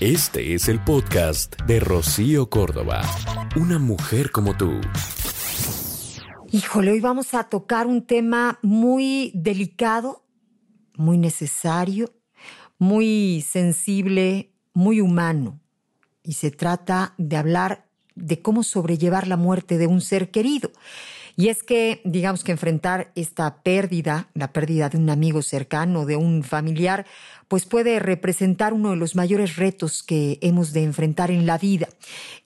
Este es el podcast de Rocío Córdoba. Una mujer como tú. Híjole, hoy vamos a tocar un tema muy delicado, muy necesario, muy sensible, muy humano. Y se trata de hablar de cómo sobrellevar la muerte de un ser querido. Y es que, digamos que enfrentar esta pérdida, la pérdida de un amigo cercano, de un familiar, pues puede representar uno de los mayores retos que hemos de enfrentar en la vida.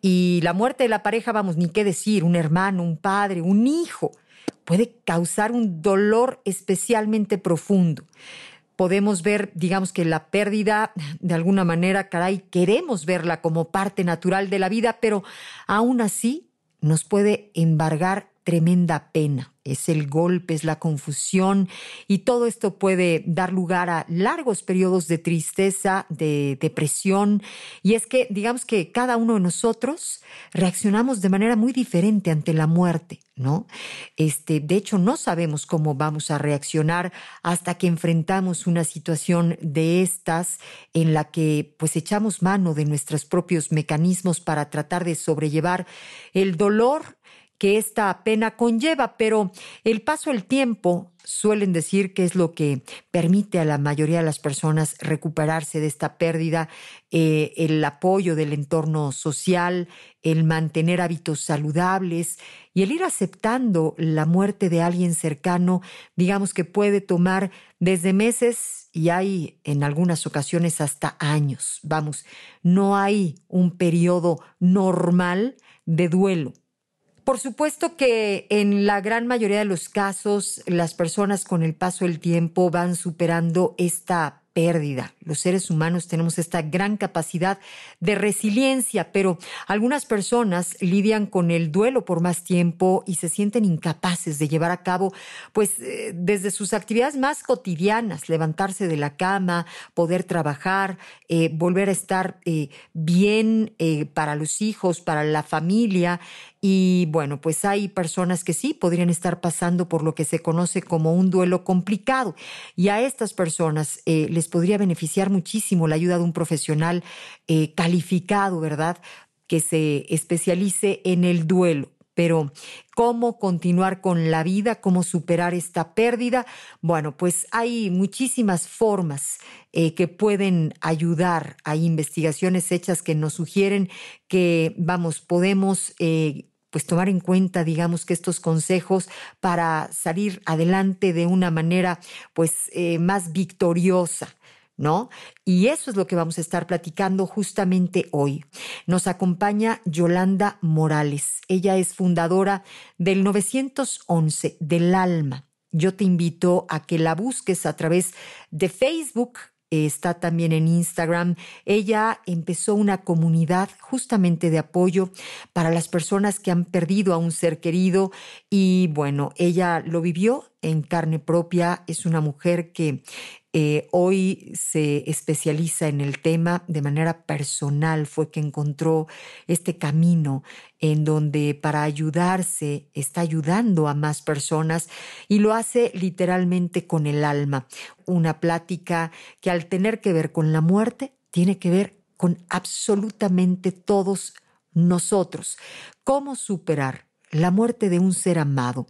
Y la muerte de la pareja, vamos, ni qué decir, un hermano, un padre, un hijo, puede causar un dolor especialmente profundo podemos ver, digamos que la pérdida, de alguna manera, caray, queremos verla como parte natural de la vida, pero aún así nos puede embargar tremenda pena. Es el golpe, es la confusión y todo esto puede dar lugar a largos periodos de tristeza, de depresión. Y es que, digamos que cada uno de nosotros reaccionamos de manera muy diferente ante la muerte, ¿no? Este, de hecho, no sabemos cómo vamos a reaccionar hasta que enfrentamos una situación de estas en la que pues echamos mano de nuestros propios mecanismos para tratar de sobrellevar el dolor que esta pena conlleva, pero el paso del tiempo suelen decir que es lo que permite a la mayoría de las personas recuperarse de esta pérdida, eh, el apoyo del entorno social, el mantener hábitos saludables y el ir aceptando la muerte de alguien cercano, digamos que puede tomar desde meses y hay en algunas ocasiones hasta años. Vamos, no hay un periodo normal de duelo por supuesto que en la gran mayoría de los casos las personas con el paso del tiempo van superando esta pérdida. Los seres humanos tenemos esta gran capacidad de resiliencia, pero algunas personas lidian con el duelo por más tiempo y se sienten incapaces de llevar a cabo, pues, eh, desde sus actividades más cotidianas, levantarse de la cama, poder trabajar, eh, volver a estar eh, bien para los hijos, para la familia. Y bueno, pues hay personas que sí podrían estar pasando por lo que se conoce como un duelo complicado. Y a estas personas les podría beneficiar muchísimo la ayuda de un profesional eh, calificado, ¿verdad? Que se especialice en el duelo. Pero, ¿cómo continuar con la vida? ¿Cómo superar esta pérdida? Bueno, pues hay muchísimas formas eh, que pueden ayudar. Hay investigaciones hechas que nos sugieren que, vamos, podemos eh, pues tomar en cuenta, digamos, que estos consejos para salir adelante de una manera, pues, más victoriosa. ¿no? Y eso es lo que vamos a estar platicando justamente hoy. Nos acompaña Yolanda Morales. Ella es fundadora del 911 del Alma. Yo te invito a que la busques a través de Facebook, está también en Instagram. Ella empezó una comunidad justamente de apoyo para las personas que han perdido a un ser querido y bueno, ella lo vivió en carne propia. Es una mujer que eh, hoy se especializa en el tema de manera personal, fue que encontró este camino en donde para ayudarse está ayudando a más personas y lo hace literalmente con el alma. Una plática que al tener que ver con la muerte, tiene que ver con absolutamente todos nosotros. ¿Cómo superar la muerte de un ser amado?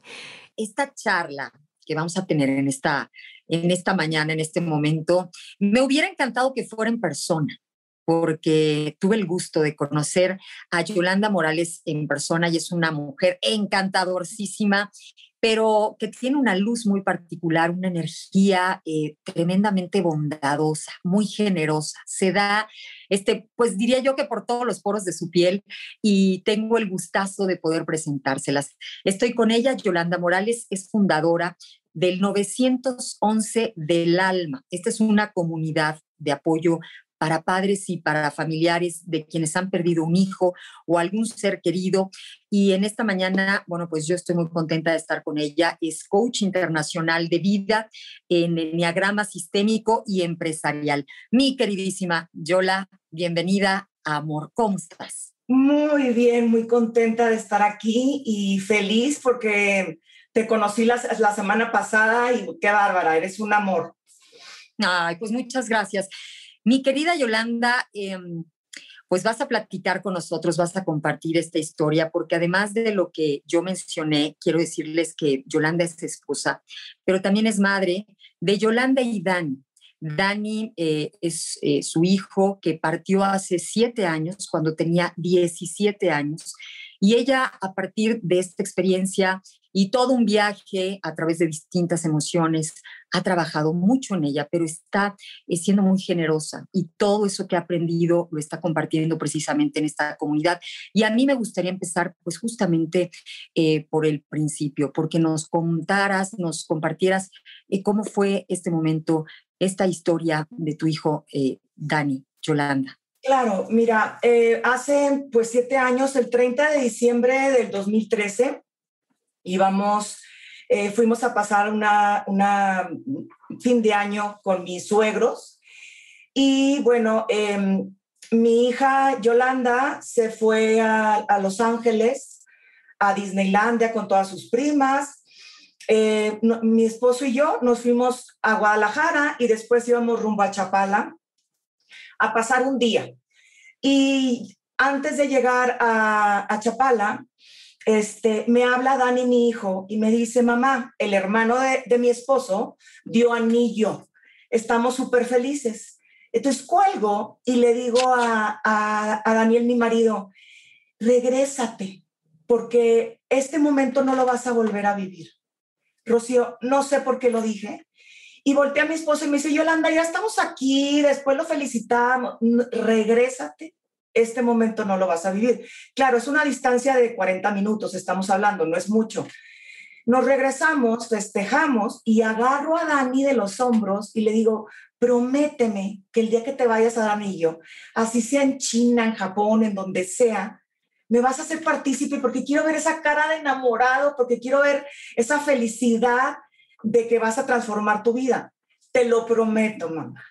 Esta charla que vamos a tener en esta en esta mañana, en este momento. Me hubiera encantado que fuera en persona, porque tuve el gusto de conocer a Yolanda Morales en persona y es una mujer encantadorcísima, pero que tiene una luz muy particular, una energía eh, tremendamente bondadosa, muy generosa. Se da, este, pues diría yo que por todos los poros de su piel y tengo el gustazo de poder presentárselas. Estoy con ella, Yolanda Morales, es fundadora del 911 del alma. Esta es una comunidad de apoyo para padres y para familiares de quienes han perdido un hijo o algún ser querido. Y en esta mañana, bueno, pues yo estoy muy contenta de estar con ella. Es coach internacional de vida en Enneagrama Sistémico y Empresarial. Mi queridísima Yola, bienvenida a Amor. ¿Cómo estás? Muy bien, muy contenta de estar aquí y feliz porque te conocí la, la semana pasada y qué bárbara, eres un amor. Ay, pues muchas gracias. Mi querida Yolanda, em, pues vas a platicar con nosotros, vas a compartir esta historia, porque además de lo que yo mencioné, quiero decirles que Yolanda es esposa, pero también es madre de Yolanda y Dani. Dani eh, es eh, su hijo que partió hace siete años, cuando tenía 17 años, y ella a partir de esta experiencia y todo un viaje a través de distintas emociones. Ha trabajado mucho en ella, pero está eh, siendo muy generosa y todo eso que ha aprendido lo está compartiendo precisamente en esta comunidad. Y a mí me gustaría empezar pues justamente eh, por el principio, porque nos contaras, nos compartieras eh, cómo fue este momento, esta historia de tu hijo Dani, Yolanda. Claro, mira, hace pues siete años, el 30 de diciembre del 2013, íbamos, eh, fuimos a pasar una, una, fin de año con mis suegros y bueno, em, mi hija Yolanda se fue a, a, Los Ángeles, a Disneylandia con todas sus primas. Eh, mi esposo y yo nos fuimos a Guadalajara y después íbamos rumbo a Chapala a pasar un día. Y antes de llegar a, a Chapala, este, me habla Dani, mi hijo, y me dice, mamá, el hermano de, mi esposo dio anillo, estamos súper felices. Entonces cuelgo y le digo a, a, Daniel, mi marido, regrésate, porque este momento no lo vas a volver a vivir. Rocío, no sé por qué lo dije. Y volteé a mi esposo y me dice, Yolanda, ya estamos aquí, después lo felicitamos, regrésate este momento no lo vas a vivir. Claro, es una distancia de 40 minutos, estamos hablando, no es mucho. Nos regresamos, festejamos y agarro a Dani de los hombros y le digo, prométeme que el día que te vayas a anillo, así sea en China, en Japón, en donde sea, me vas a hacer partícipe porque quiero ver esa cara de enamorado, porque quiero ver esa felicidad de que vas a transformar tu vida. Te lo prometo, mamá.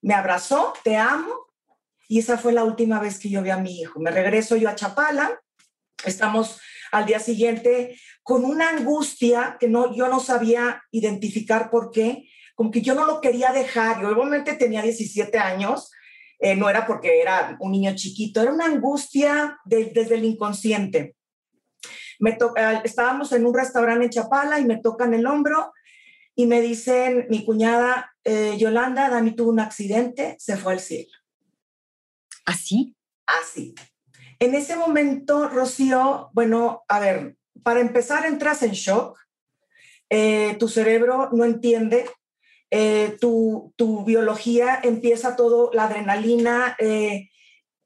Me abrazó, te amo y esa fue la última vez que yo vi a mi hijo. Me regreso yo a Chapala, estamos al día siguiente con una angustia que no, yo no sabía identificar por qué, como que yo no lo quería dejar. Yo obviamente tenía 17 años, eh, no era porque era un niño chiquito, era una angustia desde el inconsciente. Me estábamos en un restaurante en Chapala y me tocan el hombro y me dicen, mi cuñada eh, Yolanda, Dani tuvo un accidente, se fue al cielo. ¿Así? Así. En ese momento, Rocío, bueno, a ver, para empezar entras en shock, eh, tu cerebro no entiende, eh, tu, tu, biología empieza todo, la adrenalina, eh,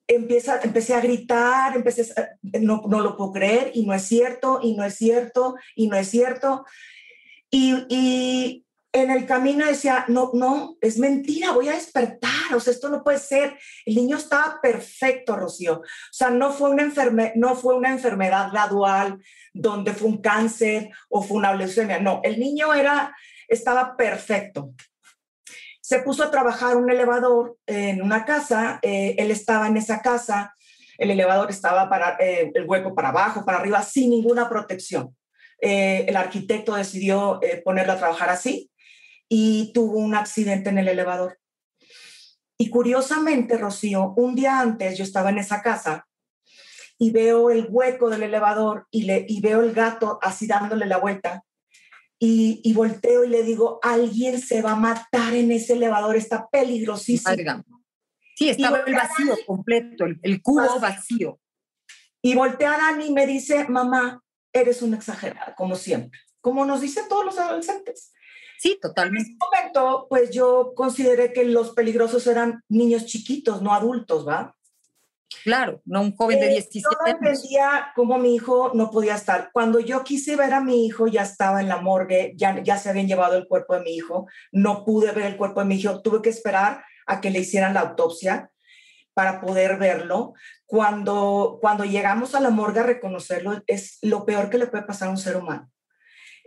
empieza, empecé a gritar, empecé no, no, lo puedo creer y no es cierto, y no es cierto, y no es cierto. Y, y en el camino decía, no, no, es mentira, voy a despertar, o sea, esto no puede ser. El niño estaba perfecto, Rocío. O sea, no fue una, enferme no fue una enfermedad gradual donde fue un cáncer o fue una leucemia, no, el niño era, estaba perfecto. Se puso a trabajar un elevador en una casa, eh, él estaba en esa casa, el elevador estaba para eh, el hueco para abajo, para arriba, sin ninguna protección. Eh, el arquitecto decidió ponerlo a trabajar así y tuvo un accidente en el elevador. Y curiosamente, Rocío, un día antes yo estaba en esa casa y veo el hueco del elevador y, le, y veo el gato así dándole la vuelta. Y, y, volteo y le digo, alguien se va a matar en ese elevador, está peligrosísimo. Sí, estaba el vacío completo, el, cubo vacío. Y voltea a Dani y me dice, mamá, eres una exagerada, como siempre, como nos dicen todos los adolescentes. Sí, totalmente. En ese momento, pues yo consideré que los peligrosos eran niños chiquitos, no adultos, ¿va? Claro, no un joven de 17 años. Yo entendía cómo mi hijo no podía estar. Cuando yo quise ver a mi hijo, ya estaba en la morgue, ya, ya se habían llevado el cuerpo de mi hijo, no pude ver el cuerpo de mi hijo, tuve que esperar a que le hicieran la autopsia para poder verlo. Cuando, cuando llegamos a la morgue a reconocerlo, es lo peor que le puede pasar a un ser humano.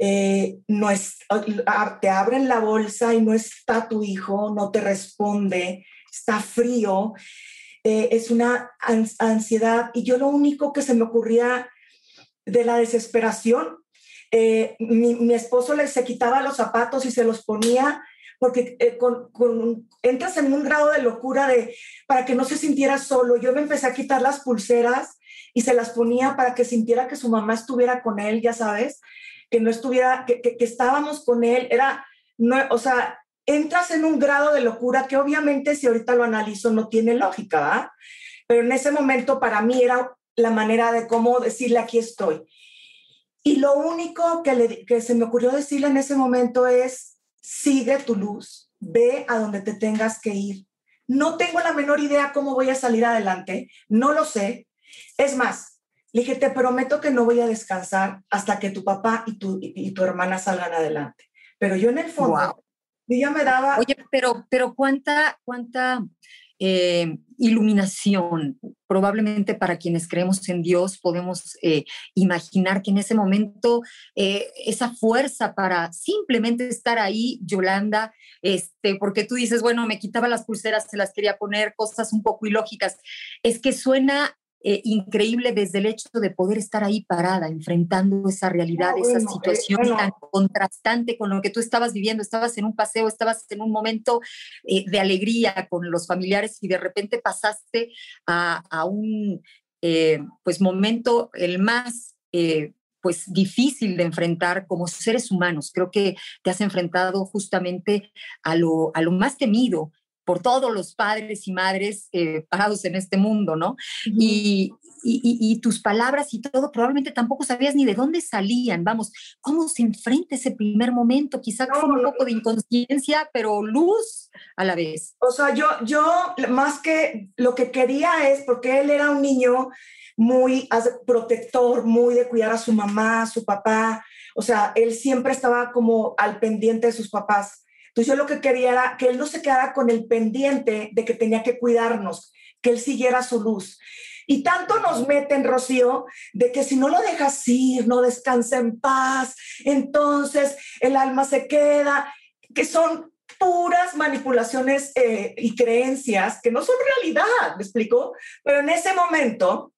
Eh, no es, te abren la bolsa y no está tu hijo, no te responde, está frío, eh, es una ansiedad. Y yo lo único que se me ocurría de la desesperación, eh, mi, esposo le se quitaba los zapatos y se los ponía porque entras en un grado de locura de para que no se sintiera solo. Yo me empecé a quitar las pulseras y se las ponía para que sintiera que su mamá estuviera con él, ya sabes, que no estuviera, que, que, estábamos con él. Era, no, o sea, entras en un grado de locura que obviamente si ahorita lo analizo no tiene lógica, ¿verdad? Pero en ese momento para mí era la manera de cómo decirle aquí estoy. Y lo único que, le, que se me ocurrió decirle en ese momento es, sigue tu luz, ve a donde te tengas que ir. No tengo la menor idea cómo voy a salir adelante, no lo sé. Es más, le dije, te prometo que no voy a descansar hasta que tu papá y tu, y tu hermana salgan adelante. Pero yo en el fondo, wow. ya me daba... Oye, pero, pero cuánta, cuánta eh, iluminación. Probablemente para quienes creemos en Dios podemos eh, imaginar que en ese momento eh, esa fuerza para simplemente estar ahí, Yolanda, este, porque tú dices, bueno, me quitaba las pulseras, se las quería poner, cosas un poco ilógicas, es que suena eh, increíble desde el hecho de poder estar ahí parada, enfrentando esa realidad, no, esa bueno, situación eh, bueno. tan contrastante con lo que tú estabas viviendo. Estabas en un paseo, estabas en un momento eh, de alegría con los familiares y de repente pasaste a, a un pues momento el más pues difícil de enfrentar como seres humanos. Creo que te has enfrentado justamente a lo, a lo más temido por todos los padres y madres eh, parados en este mundo, ¿no? Uh -huh. y, y, y, tus palabras y todo, probablemente tampoco sabías ni de dónde salían, vamos, cómo se enfrenta ese primer momento, quizá no, un poco de inconsciencia, pero luz a la vez. O sea, yo, yo más que lo que quería es, porque él era un niño muy protector, muy de cuidar a su mamá, a su papá, o sea, él siempre estaba como al pendiente de sus papás. Entonces yo lo que quería era que él no se quedara con el pendiente de que tenía que cuidarnos, que él siguiera su luz. Y tanto nos meten, Rocío, de que si no lo dejas ir, no descansa en paz, entonces el alma se queda, que son puras manipulaciones eh, y creencias que no son realidad, ¿me explico? Pero en ese momento,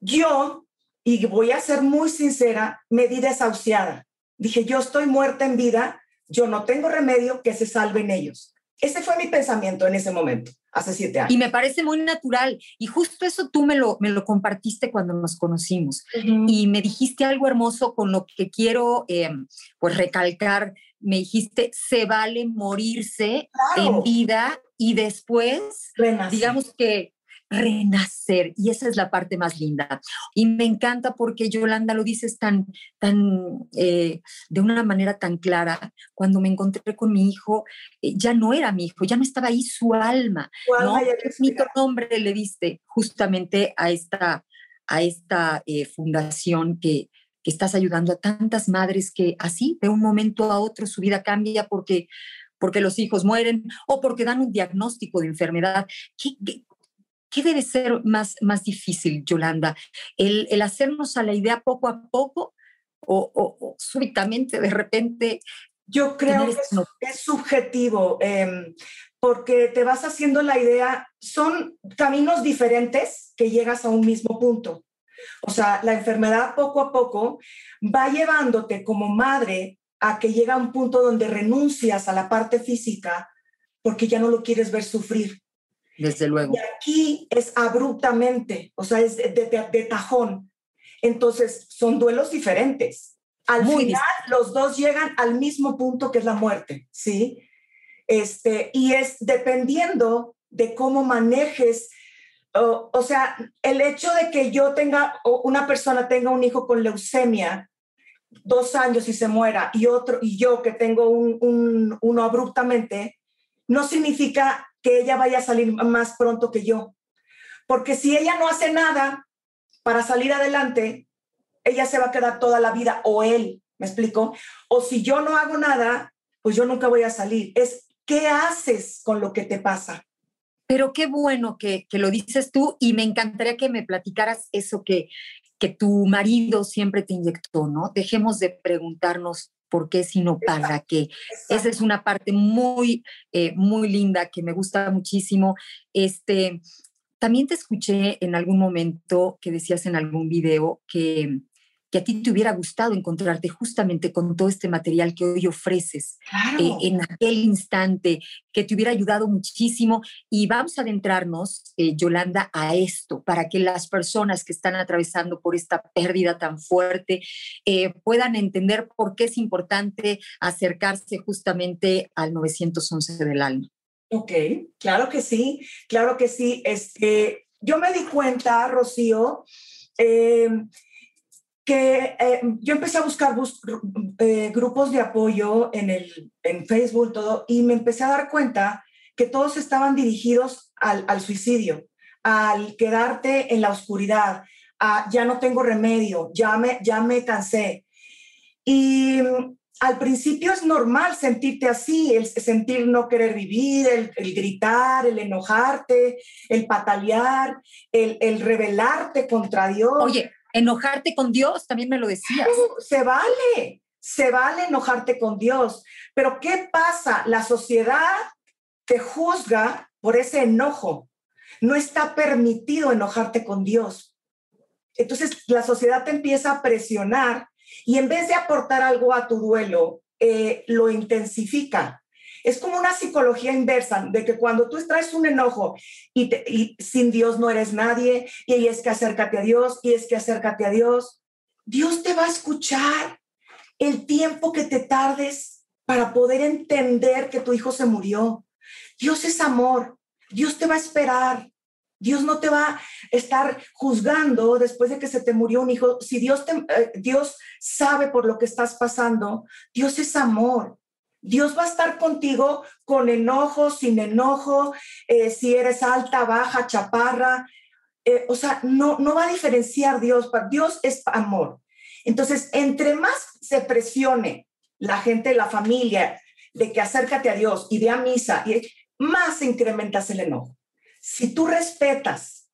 yo, y voy a ser muy sincera, me di desahuciada. Dije, yo estoy muerta en vida, yo no tengo remedio que se salven ellos. Ese fue mi pensamiento en ese momento, hace siete años. Y me parece muy natural. Y justo eso tú me lo, me lo compartiste cuando nos conocimos. Uh -huh. Y me dijiste algo hermoso con lo que quiero eh, pues recalcar. Me dijiste, se vale morirse claro. en vida y después, Renacer. digamos que renacer y esa es la parte más linda y me encanta porque Yolanda lo dices tan tan eh, de una manera tan clara cuando me encontré con mi hijo eh, ya no era mi hijo ya no estaba ahí su alma ¿no? mi nombre le diste justamente a esta a esta eh, fundación que que estás ayudando a tantas madres que así de un momento a otro su vida cambia porque porque los hijos mueren o porque dan un diagnóstico de enfermedad. ¿Qué, qué, ¿Qué debe ser más, más difícil, Yolanda? ¿El, el hacernos a la idea poco a poco o, o, o súbitamente, de repente? Yo creo que es, es subjetivo, eh, porque te vas haciendo la idea, son caminos diferentes que llegas a un mismo punto. O sea, la enfermedad poco a poco va llevándote como madre a que llega a un punto donde renuncias a la parte física porque ya no lo quieres ver sufrir. Desde luego. Y aquí es abruptamente, o sea, es de, de, de tajón. Entonces, son duelos diferentes. Al Muy final, bien. los dos llegan al mismo punto que es la muerte, ¿sí? Este, y es dependiendo de cómo manejes, uh, o sea, el hecho de que yo tenga, o una persona tenga un hijo con leucemia, dos años y se muera, y otro, y yo que tengo un, un, uno abruptamente, no significa que ella vaya a salir más pronto que yo. Porque si ella no hace nada para salir adelante, ella se va a quedar toda la vida o él, ¿me explico? O si yo no hago nada, pues yo nunca voy a salir. Es ¿qué haces con lo que te pasa? Pero qué bueno que, que, lo dices tú y me encantaría que me platicaras eso que, que tu marido siempre te inyectó, ¿no? Dejemos de preguntarnos por qué, sino para qué. Esa es una parte muy, eh, muy linda que me gusta muchísimo. Este, también te escuché en algún momento que decías en algún video que que a ti te hubiera gustado encontrarte justamente con todo este material que hoy ofreces eh, en aquel instante, que te hubiera ayudado muchísimo. Y vamos a adentrarnos, eh, Yolanda, a esto, para que las personas que están atravesando por esta pérdida tan fuerte eh, puedan entender por qué es importante acercarse justamente al 911 del alma. Ok, claro que sí, claro que sí. Este, yo me di cuenta, Rocío, que eh, yo empecé a buscar eh, grupos de apoyo en, el, en Facebook todo, y me empecé a dar cuenta que todos estaban dirigidos al, suicidio, al quedarte en la oscuridad, a ya no tengo remedio, ya me, ya me cansé. Y mm, al principio es normal sentirte así, el sentir no querer vivir, el, el gritar, el enojarte, el patalear, el, el rebelarte contra Dios. Oye, enojarte con Dios, también me lo decías. se vale, se vale enojarte con Dios, pero ¿qué pasa? La sociedad te juzga por ese enojo. No está permitido enojarte con Dios. Entonces la sociedad te empieza a presionar y en vez de aportar algo a tu duelo, eh, lo intensifica. Es como una psicología inversa, de que cuando tú traes un enojo y, sin Dios no eres nadie, y es que acércate a Dios, y es que acércate a Dios, Dios te va a escuchar el tiempo que te tardes para poder entender que tu hijo se murió. Dios es amor, Dios te va a esperar. Dios no te va a estar juzgando después de que se te murió un hijo. Si Dios, eh, Dios sabe por lo que estás pasando, Dios es amor. Dios va a estar contigo con enojo, sin enojo, eh, si eres alta, baja, chaparra. Eh, o sea, no, no va a diferenciar Dios. Dios es amor. Entonces, entre más se presione la gente, la familia, de que acércate a Dios y de a misa, más incrementas el enojo. Si tú respetas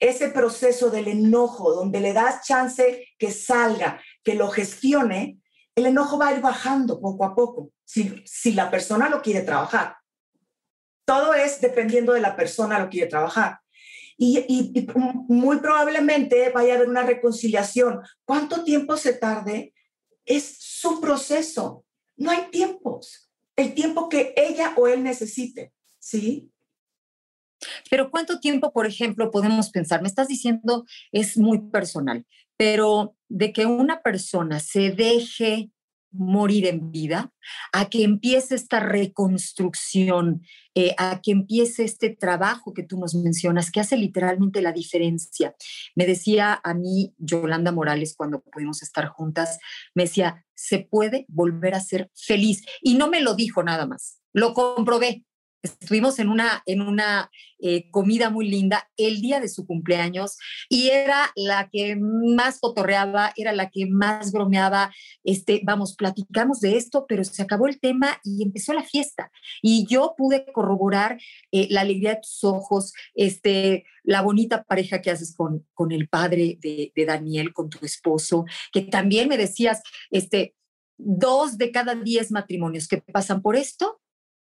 ese proceso del enojo, donde le das chance que salga, que lo gestione, el enojo va a ir bajando poco a poco, si, si la persona lo quiere trabajar. Todo es dependiendo de la persona lo quiere trabajar. Y, y, muy probablemente vaya a haber una reconciliación. ¿Cuánto tiempo se tarde? Es su proceso. No hay tiempos. El tiempo que ella o él necesite. ¿Sí? Pero ¿cuánto tiempo, por ejemplo, podemos pensar? Me estás diciendo, es muy personal, pero de que una persona se deje morir en vida, a que empiece esta reconstrucción, eh, a que empiece este trabajo que tú nos mencionas, que hace literalmente la diferencia. Me decía a mí Yolanda Morales cuando pudimos estar juntas, me decía, se puede volver a ser feliz. Y no me lo dijo nada más, lo comprobé. Estuvimos en una, en una eh, comida muy linda el día de su cumpleaños y era la que más fotorreaba, era la que más bromeaba. Este, vamos, platicamos de esto, pero se acabó el tema y empezó la fiesta. Y yo pude corroborar eh, la alegría de tus ojos, este, la bonita pareja que haces con, con el padre de, de Daniel, con tu esposo, que también me decías, este, dos de cada diez matrimonios que pasan por esto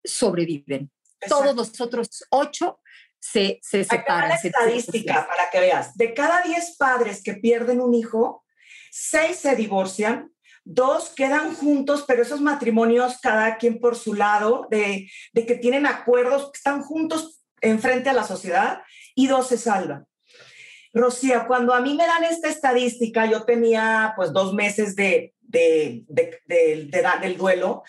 sobreviven todos los otros ocho se, se separan. la estadística para que veas. De cada diez padres que pierden un hijo, seis se divorcian, dos quedan juntos, pero esos matrimonios cada quien por su lado, de, de que tienen acuerdos, están juntos enfrente a la sociedad, y dos se salvan. Rocío, cuando a mí me dan esta estadística, yo tenía pues dos meses de, de, de, de, del duelo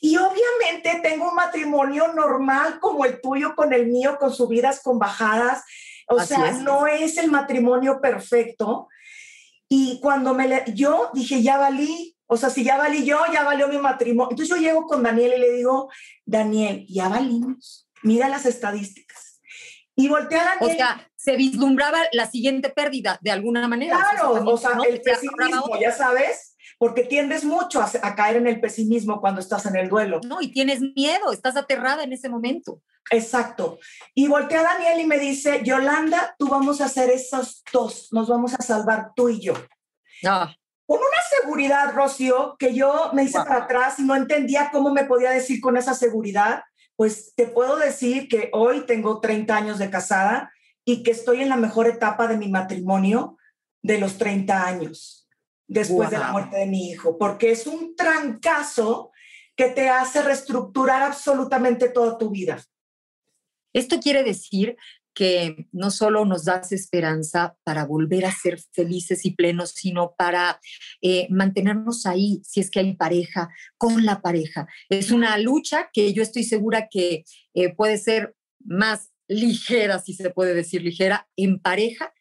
y obviamente tengo un matrimonio normal como el tuyo con el mío, con subidas, con bajadas. O sea, no es el matrimonio perfecto. Y cuando me le, yo dije, ya valí, o sea, si ya valí yo, ya valió mi matrimonio. Entonces yo llego con Daniel y le digo, Daniel, ya valimos, mira las estadísticas. Y voltea a Daniel. O sea, se vislumbraba la siguiente pérdida de alguna manera. Claro, o sea, el pesimismo, ya sabes, porque tiendes mucho a, a, caer en el pesimismo cuando estás en el duelo. No, y tienes miedo, estás aterrada en ese momento. Exacto. Y voltea a Daniel y me dice, Yolanda, tú vamos a hacer esos dos, nos vamos a salvar tú y yo. Ah. Con una seguridad, Rocío, que yo me hice para atrás y no entendía cómo me podía decir con esa seguridad. Pues te puedo decir que hoy tengo 30 años de casada y que estoy en la mejor etapa de mi matrimonio de los 30 años, después de la muerte de mi hijo, porque es un trancazo que te hace reestructurar absolutamente toda tu vida. Esto quiere decir que no solo nos das esperanza para volver a ser felices y plenos, sino para eh, mantenernos ahí, si es que hay pareja, con la pareja. Es una lucha que yo estoy segura que eh, puede ser más ligera, si se puede decir ligera, en pareja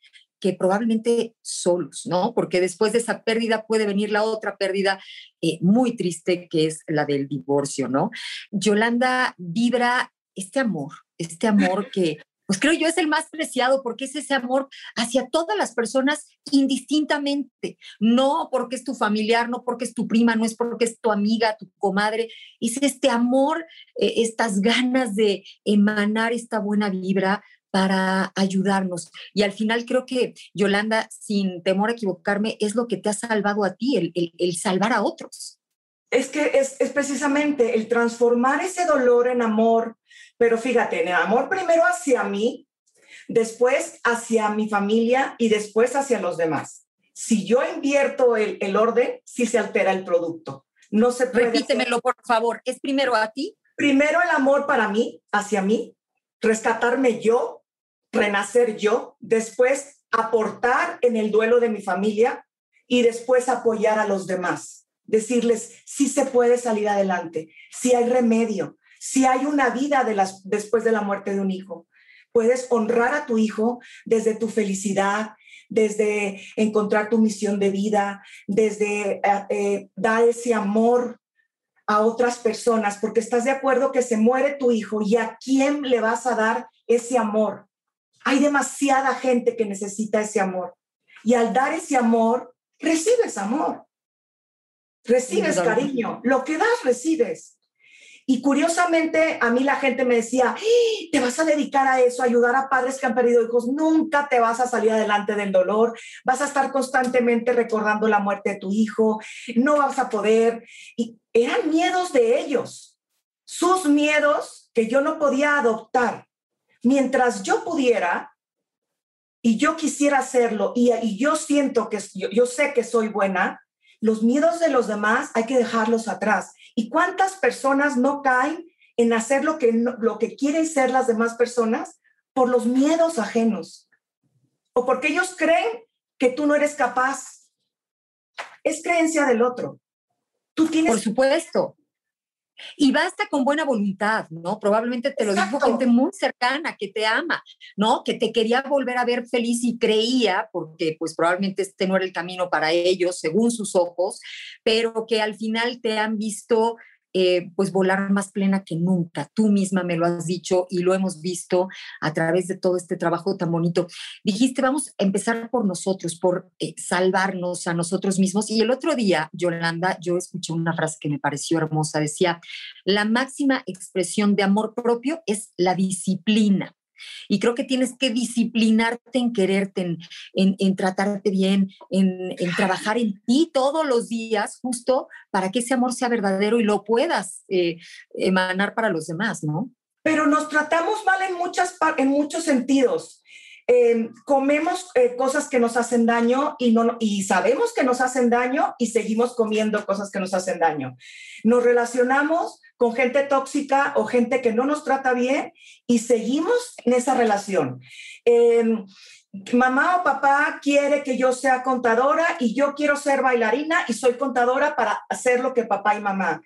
probablemente solos, ¿no? Porque después de esa pérdida puede venir la otra pérdida eh, muy triste que es la del divorcio, ¿no? Yolanda vibra este amor, este amor que pues creo yo es el más preciado porque es ese amor hacia todas las personas indistintamente, no porque es tu familiar, no porque es tu prima, no es porque es tu amiga, tu comadre, es este amor, eh, estas ganas de emanar esta buena vibra para ayudarnos. Y al final creo que, Yolanda, sin temor a equivocarme, es lo que te ha salvado a ti, el, el, salvar a otros. Es que es, es precisamente el transformar ese dolor en amor, pero fíjate, en el amor primero hacia mí, después hacia mi familia y después hacia los demás. Si yo invierto el, el orden, sí se altera el producto. No se puede Repítemelo, por favor. ¿Es primero a ti? Primero el amor para mí, hacia mí, rescatarme yo, renacer yo, después aportar en el duelo de mi familia y después apoyar a los demás. Decirles, si se puede salir adelante, si hay remedio, si hay una vida después de la muerte de un hijo. Puedes honrar a tu hijo desde tu felicidad, desde encontrar tu misión de vida, desde eh, eh, dar ese amor a otras personas, porque estás de acuerdo que se muere tu hijo y a quién le vas a dar ese amor. Hay demasiada gente que necesita ese amor. Y al dar ese amor, recibes amor. Recibes cariño. Lo que das, recibes. Y curiosamente, a mí la gente me decía, ¡Ah! te vas a dedicar a eso, ayudar a padres que han perdido hijos, nunca te vas a salir adelante del dolor, vas a estar constantemente recordando la muerte de tu hijo, no vas a poder. Y eran miedos de ellos, sus miedos que yo no podía adoptar. Mientras yo pudiera, y yo quisiera hacerlo, y, y yo siento que yo, yo sé que soy buena, los miedos de los demás hay que dejarlos atrás. ¿Y cuántas personas no caen en hacer lo que, lo que quieren ser las demás personas por los miedos ajenos? O porque ellos creen que tú no eres capaz. Es creencia del otro. Tú tienes... Por supuesto. Y basta con buena voluntad, ¿no? Probablemente te lo dijo gente muy cercana que te ama, ¿no? Que te quería volver a ver feliz y creía, porque pues probablemente este no era el camino para ellos, según sus ojos, pero que al final te han visto eh, pues volar más plena que nunca. Tú misma me lo has dicho y lo hemos visto a través de todo este trabajo tan bonito. Dijiste, vamos a empezar por nosotros, por eh, salvarnos a nosotros mismos. Y el otro día, Yolanda, yo escuché una frase que me pareció hermosa. Decía, la máxima expresión de amor propio es la disciplina. Y creo que tienes que disciplinarte en quererte, en, tratarte bien, en, trabajar en ti todos los días, justo para que ese amor sea verdadero y lo puedas eh, emanar para los demás, ¿no? Pero nos tratamos mal en, muchas, en muchos sentidos. Em, comemos eh, cosas que nos hacen daño y, no, y sabemos que nos hacen daño y seguimos comiendo cosas que nos hacen daño. Nos relacionamos con gente tóxica o gente que no nos trata bien y seguimos en esa relación. Em, mamá o papá quiere que yo sea contadora y yo quiero ser bailarina y soy contadora para hacer lo que papá y mamá.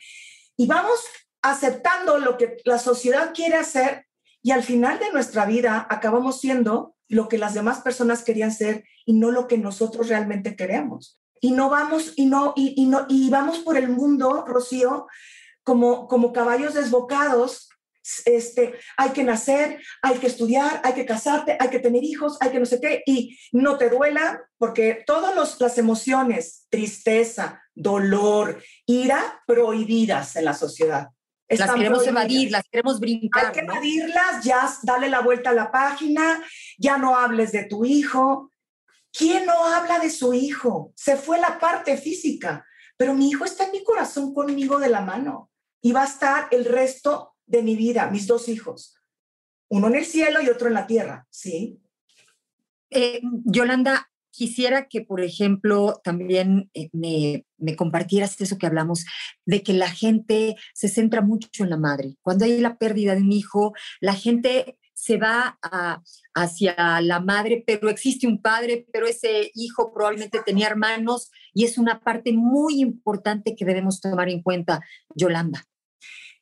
Y vamos aceptando lo que la sociedad quiere hacer y al final de nuestra vida acabamos siendo lo que las demás personas querían ser y no lo que nosotros realmente queremos. Y no vamos y no y, y no y vamos por el mundo, Rocío, como, como caballos desbocados este, hay que nacer, hay que estudiar, hay que casarte, hay que tener hijos, hay que no sé qué, y no te duela, porque todas las emociones, tristeza, dolor, ira, prohibidas en la sociedad. Las queremos evadir, las queremos brincar. Hay que evadirlas, ya dale la vuelta a la página, ya no hables de tu hijo. ¿Quién no habla de su hijo? Se fue la parte física, pero mi hijo está en mi corazón conmigo de la mano y va a estar el resto de mi vida, mis dos hijos, uno en el cielo y otro en la tierra, ¿sí? Eh, Yolanda, quisiera que, por ejemplo, también eh, me, me, compartieras eso que hablamos, de que la gente se centra mucho en la madre. Cuando hay la pérdida de un hijo, la gente se va hacia la madre, pero existe un padre, pero ese hijo probablemente tenía hermanos y es una parte muy importante que debemos tomar en cuenta, Yolanda.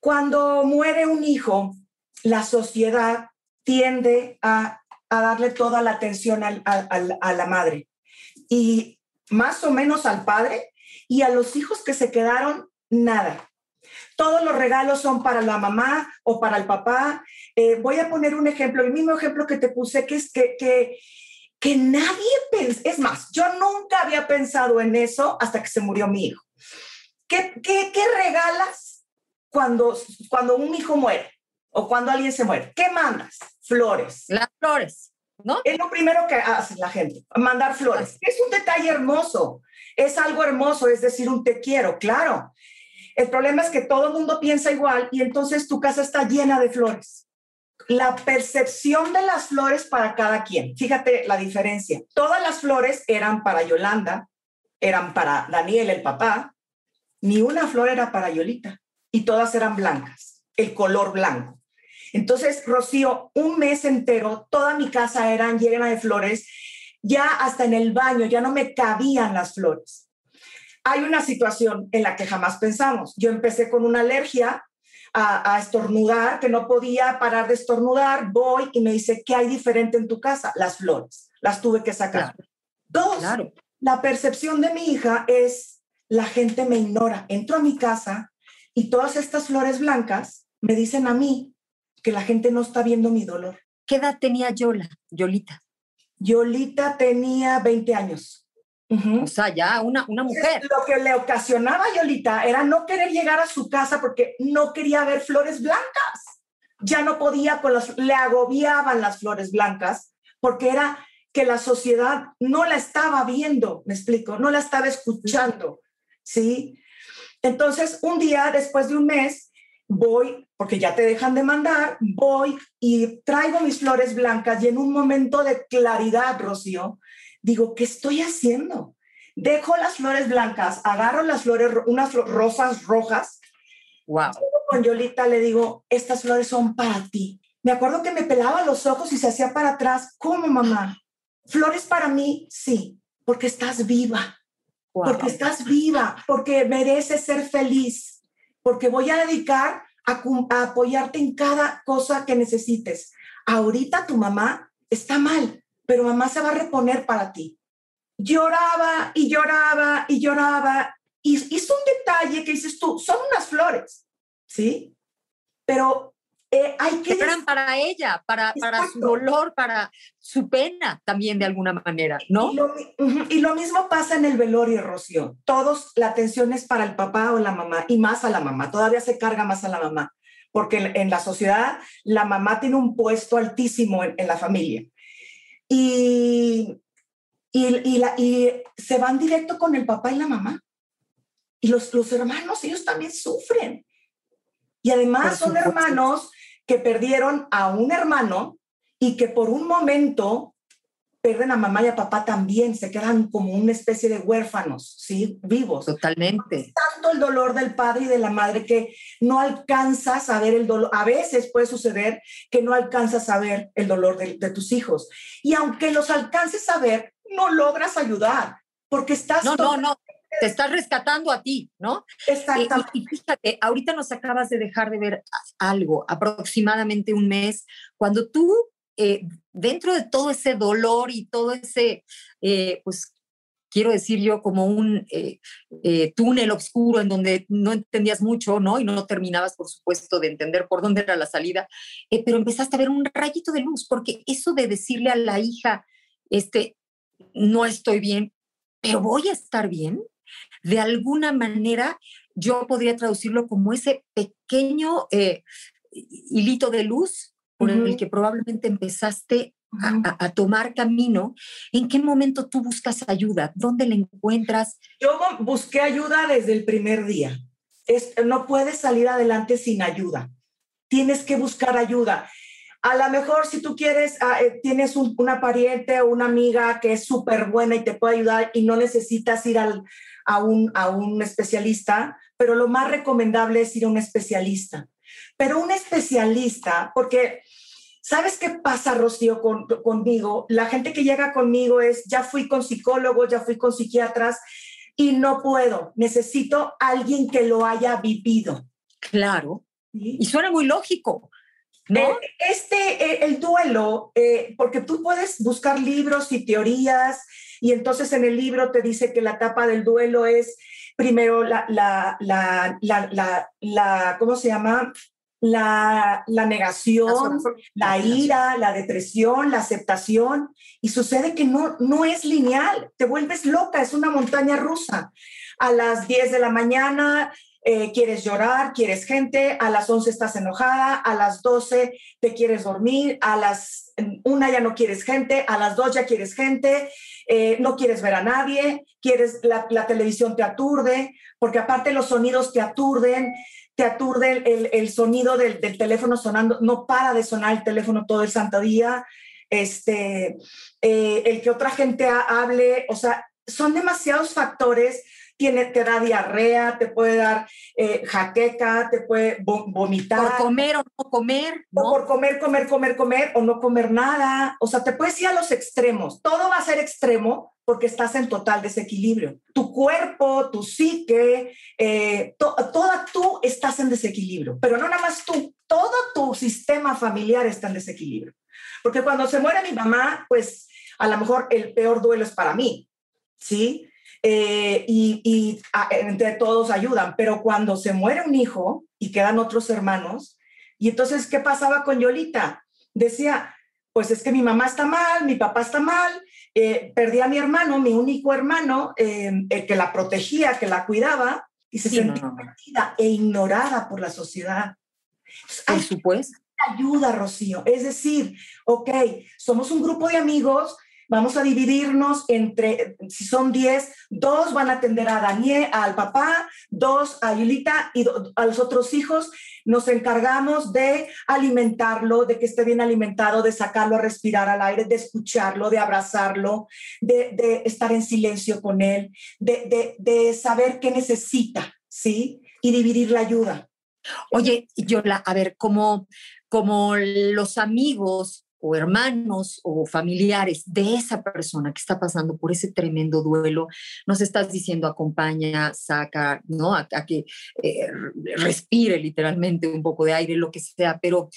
Cuando muere un hijo, la sociedad tiende a, darle toda la atención a la madre y más o menos al padre y a los hijos que se quedaron, nada. Todos los regalos son para la mamá o para el papá. Eh, voy a poner un ejemplo, el mismo ejemplo que te puse, que es que, que, que nadie pensa, es más, yo nunca había pensado en eso hasta que se murió mi hijo. ¿Qué, qué, qué regalas cuando, cuando un hijo muere o cuando alguien se muere? ¿Qué mandas? Flores. Las flores, ¿no? Es lo primero que hace la gente, mandar flores. Es un detalle hermoso, es algo hermoso, es decir, un te quiero, claro. El problema es que todo el mundo piensa igual y entonces tu casa está llena de flores. La percepción de las flores para cada quien. Fíjate la diferencia. Todas las flores eran para Yolanda, eran para Daniel, el papá. Ni una flor era para Yolita y todas eran blancas, el color blanco. Entonces, Rocío, un mes entero, toda mi casa era llena de flores, ya hasta en el baño, ya no me cabían las flores. Hay una situación en la que jamás pensamos. Yo empecé con una alergia a, estornudar, que no podía parar de estornudar, voy y me dice, ¿qué hay diferente en tu casa? Las flores, las tuve que sacar. Dos, la percepción de mi hija es, la gente me ignora. Entro a mi casa y todas estas flores blancas me dicen a mí que la gente no está viendo mi dolor. ¿Qué edad tenía Yola, Yolita? Yolita tenía 20 años. O sea, ya una, una mujer. Lo que le ocasionaba a Yolita era no querer llegar a su casa porque no quería ver flores blancas. Ya no podía con las, le agobiaban las flores blancas porque era que la sociedad no la estaba viendo, me explico, no la estaba escuchando, ¿sí? Entonces, un día después de un mes, voy, porque ya te dejan de mandar, voy y traigo mis flores blancas y en un momento de claridad, Rocío, digo, ¿qué estoy haciendo? Dejo las flores blancas, agarro las flores, unas rosas rojas. Wow. Con Yolita le digo, estas flores son para ti. Me acuerdo que me pelaba los ojos y se hacía para atrás. ¿Cómo, mamá? Flores para mí, sí, porque estás viva porque estás viva, porque mereces ser feliz, porque voy a dedicar a, apoyarte en cada cosa que necesites. Ahorita tu mamá está mal, pero mamá se va a reponer para ti. Lloraba y lloraba y lloraba. Y hizo un detalle que dices tú, son unas flores, ¿sí? Pero eh, hay que... Eran para ella, para, para su dolor, para su pena también de alguna manera, ¿no? Y lo, mismo pasa en el velorio, Rocío. Todos, la atención es para el papá o la mamá, y más a la mamá, todavía se carga más a la mamá, porque en, la sociedad la mamá tiene un puesto altísimo en, la familia. Y, y, la, y se van directo con el papá y la mamá. Y los, los hermanos, ellos también sufren. Y además son hermanos que perdieron a un hermano y que por un momento pierden a mamá y a papá también, se quedan como una especie de huérfanos, ¿sí? Vivos. Totalmente. tanto el dolor del padre y de la madre que no alcanzas a ver el dolor. A veces puede suceder que no alcanzas a ver el dolor de, de tus hijos. Y aunque los alcances a ver, no logras ayudar porque estás... No, no, no te estás rescatando a ti, ¿no? Exactamente. Y, fíjate, ahorita nos acabas de dejar de ver algo, aproximadamente un mes, cuando tú, eh, dentro de todo ese dolor y todo ese, eh, pues, quiero decir yo, como un eh, eh, túnel oscuro en donde no entendías mucho, ¿no? Y no terminabas, por supuesto, de entender por dónde era la salida, eh, pero empezaste a ver un rayito de luz, porque eso de decirle a la hija, este, no estoy bien, pero voy a estar bien, de alguna manera yo podría traducirlo como ese pequeño hilito de luz por el que probablemente empezaste a, tomar camino, ¿en qué momento tú buscas ayuda? ¿Dónde la encuentras? Yo busqué ayuda desde el primer día. Es, no puedes salir adelante sin ayuda. Tienes que buscar ayuda. A lo mejor si tú quieres, ah, eh, tienes una pariente o una amiga que es súper buena y te puede ayudar y no necesitas ir al, a, un, a un especialista, pero lo más recomendable es ir a un especialista. Pero un especialista, porque ¿Sabes qué pasa, Rocío, conmigo? La gente que llega conmigo es, ya fui con psicólogos, ya fui con psiquiatras y no puedo. Necesito alguien que lo haya vivido. Claro. Y suena muy lógico. ¿No? Eh, este, eh, el duelo, eh, porque tú puedes buscar libros y teorías, y entonces en el libro te dice que la etapa del duelo es primero la, la, la, la, la ¿cómo se llama? la, negación, la ira, la depresión, la aceptación, y sucede que no, no es lineal, te vuelves loca, es una montaña rusa. A las 10 de la mañana eh, quieres llorar, quieres gente, a las 11 estás enojada, a las 12 te quieres dormir, a las 1 ya no quieres gente, a las 2 ya quieres gente, eh, no quieres ver a nadie, quieres la, televisión te aturde, porque aparte los sonidos te aturden, te aturde el, sonido del, del, teléfono sonando, no para de sonar el teléfono todo el santo día, este, eh, el que otra gente hable, o sea, son demasiados factores tiene, te da diarrea, te puede dar eh, jaqueca, te puede vomitar. Por comer o no comer. ¿no? O por comer, comer, comer, comer o no comer nada. O sea, te puedes ir a los extremos. Todo va a ser extremo porque estás en total desequilibrio. Tu cuerpo, tu psique, eh, toda tú estás en desequilibrio. Pero no nada más tú, todo tu sistema familiar está en desequilibrio. Porque cuando se muere mi mamá, pues a lo mejor el peor duelo es para mí, ¿sí? Eh, y, ah, entre todos ayudan, pero cuando se muere un hijo y quedan otros hermanos, y entonces, ¿qué pasaba con Yolita? Decía, pues es que mi mamá está mal, mi papá está mal, eh, perdí a mi hermano, mi único hermano, eh, que la protegía, que la cuidaba, y se sentía perdida e ignorada por la sociedad. Por supuesto. Ayuda, Rocío. Es decir, ok, somos un grupo de amigos, Vamos a dividirnos entre, si son 10, dos van a atender a Daniel, al papá, dos a Yulita y a los otros hijos. Nos encargamos de alimentarlo, de que esté bien alimentado, de sacarlo a respirar al aire, de escucharlo, de abrazarlo, de, estar en silencio con él, de, de saber qué necesita, ¿sí? Y dividir la ayuda. Oye, Yola, a ver, como, como los amigos o hermanos o familiares de esa persona que está pasando por ese tremendo duelo, nos estás diciendo acompaña, saca, ¿no? A, que eh, respire literalmente un poco de aire, lo que sea, pero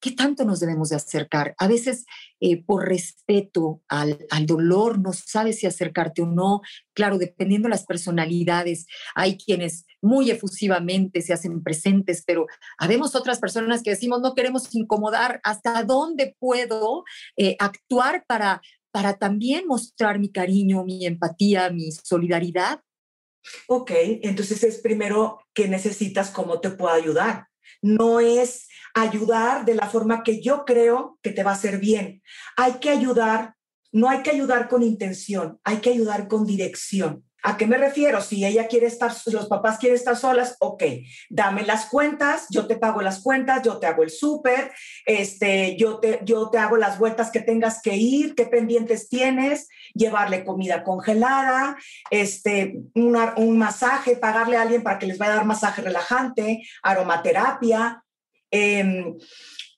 ¿qué tanto nos debemos de acercar? A veces eh, por respeto al, al, dolor no sabes si acercarte o no. Claro, dependiendo de las personalidades, hay quienes muy efusivamente se hacen presentes, pero habemos otras personas que decimos no queremos incomodar. ¿Hasta dónde puedo eh, actuar para, para también mostrar mi cariño, mi empatía, mi solidaridad? Ok, entonces es primero que necesitas, cómo te puedo ayudar no es ayudar de la forma que yo creo que te va a hacer bien. Hay que ayudar, no hay que ayudar con intención, hay que ayudar con dirección. ¿A qué me refiero? Si ella quiere estar, los papás quieren estar solas, ok, dame las cuentas, yo te pago las cuentas, yo te hago el súper, este, yo, te, yo te hago las vueltas que tengas que ir, qué pendientes tienes, llevarle comida congelada, este, un masaje, pagarle a alguien para que les vaya a dar masaje relajante, aromaterapia. Eh,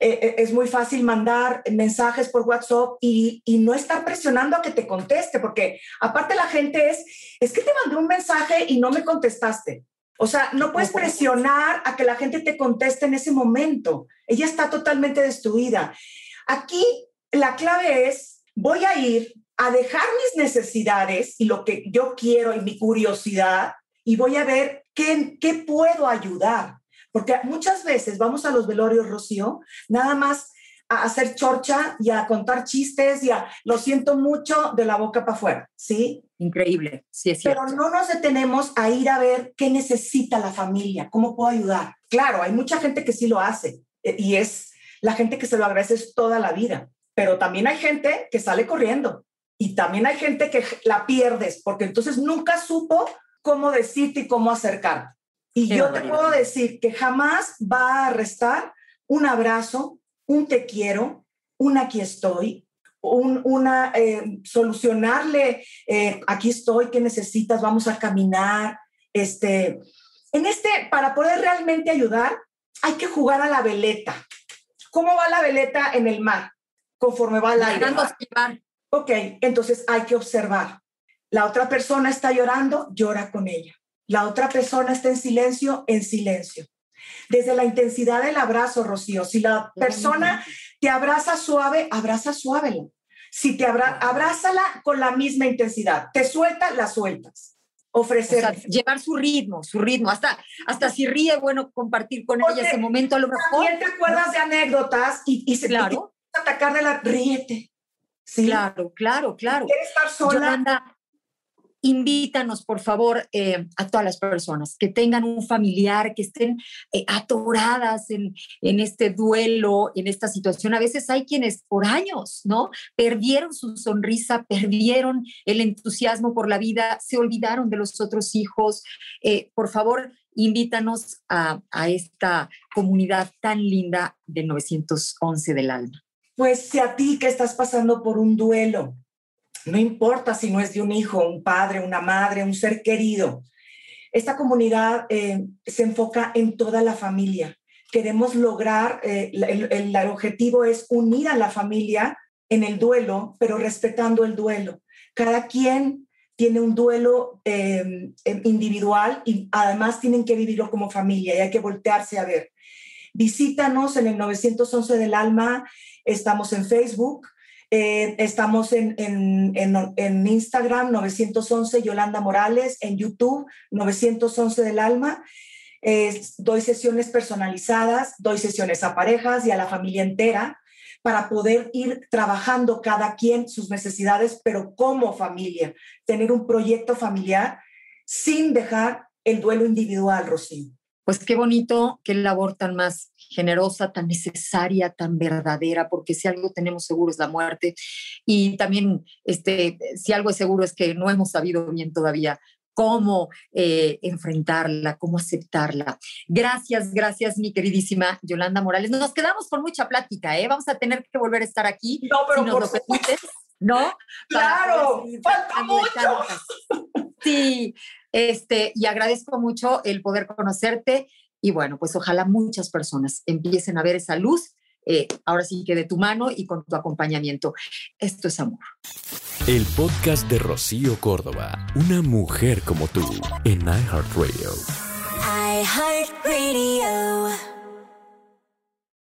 eh, es muy fácil mandar mensajes por WhatsApp y, no estar presionando a que te conteste, porque aparte la gente es, es que te mandé un mensaje y no me contestaste. O sea, no puedes presionar a que la gente te conteste en ese momento. Ella está totalmente destruida. Aquí la clave es, voy a ir a dejar mis necesidades y lo que yo quiero y mi curiosidad y voy a ver qué, qué puedo ayudar. Porque muchas veces vamos a los velorios, Rocío, nada más a hacer chorcha y a contar chistes y a lo siento mucho de la boca para afuera, ¿sí? Increíble, sí es cierto. Pero no nos detenemos a ir a ver qué necesita la familia, cómo puedo ayudar. Claro, hay mucha gente que sí lo hace eh, y es la gente que se lo agradece toda la vida, pero también hay gente que sale corriendo y también hay gente que la pierdes porque entonces nunca supo cómo decirte y cómo acercarte. Y yo te puedo decir que jamás va a restar un abrazo, un te quiero, un aquí estoy, un, una eh, solucionarle, eh, aquí estoy, ¿qué necesitas? Vamos a caminar. Este, en este, para poder realmente ayudar, hay que jugar a la veleta. ¿Cómo va la veleta en el mar? Conforme va al aire. Ok, entonces hay que observar. La otra persona está llorando, llora con ella. La otra persona está en silencio, en silencio. Desde la intensidad del abrazo, Rocío, si la persona te abraza suave, abraza suave. Si te abra abrázala con la misma intensidad. Te suelta, la sueltas. Ofrecer. llevar su ritmo, su ritmo. Hasta, hasta si ríe, bueno, compartir con ella ese momento a lo mejor. También te acuerdas de anécdotas y, y se claro. te atacar de la ríete. ¿sí? Claro, claro, claro. ¿Quieres estar sola? Invítanos, por favor, eh, a todas las personas que tengan un familiar, que estén eh, atoradas en, en, este duelo, en esta situación. A veces hay quienes por años, ¿no? Perdieron su sonrisa, perdieron el entusiasmo por la vida, se olvidaron de los otros hijos. Eh, por favor, invítanos a, a esta comunidad tan linda del 911 del alma. Pues si a ti que estás pasando por un duelo, no importa si no es de un hijo, un padre, una madre, un ser querido. Esta comunidad eh, se enfoca en toda la familia. Queremos lograr, eh, el, objetivo es unir a la familia en el duelo, pero respetando el duelo. Cada quien tiene un duelo eh, individual y además tienen que vivirlo como familia y hay que voltearse a ver. Visítanos en el 911 del Alma, estamos en Facebook, eh, estamos en, en, en, Instagram 911 Yolanda Morales, en YouTube 911 del Alma. doy sesiones personalizadas, doy sesiones a parejas y a la familia entera para poder ir trabajando cada quien sus necesidades, pero como familia, tener un proyecto familiar sin dejar el duelo individual, Rocío. Pues qué bonito, qué labor tan más generosa, tan necesaria, tan verdadera, porque si algo tenemos seguro es la muerte. Y también, este, si algo es seguro es que no hemos sabido bien todavía cómo eh, enfrentarla, cómo aceptarla. Gracias, gracias, mi queridísima Yolanda Morales. Nos quedamos con mucha plática, ¿eh? Vamos a tener que volver a estar aquí. No, pero por lo ¿no? Claro, falta mucho. Sí, este, y agradezco mucho el poder conocerte y bueno, pues ojalá muchas personas empiecen a ver esa luz, eh, ahora sí que de tu mano y con tu acompañamiento. Esto es amor. El podcast de Rocío Córdoba, una mujer como tú, en iHeartRadio. iHeartRadio.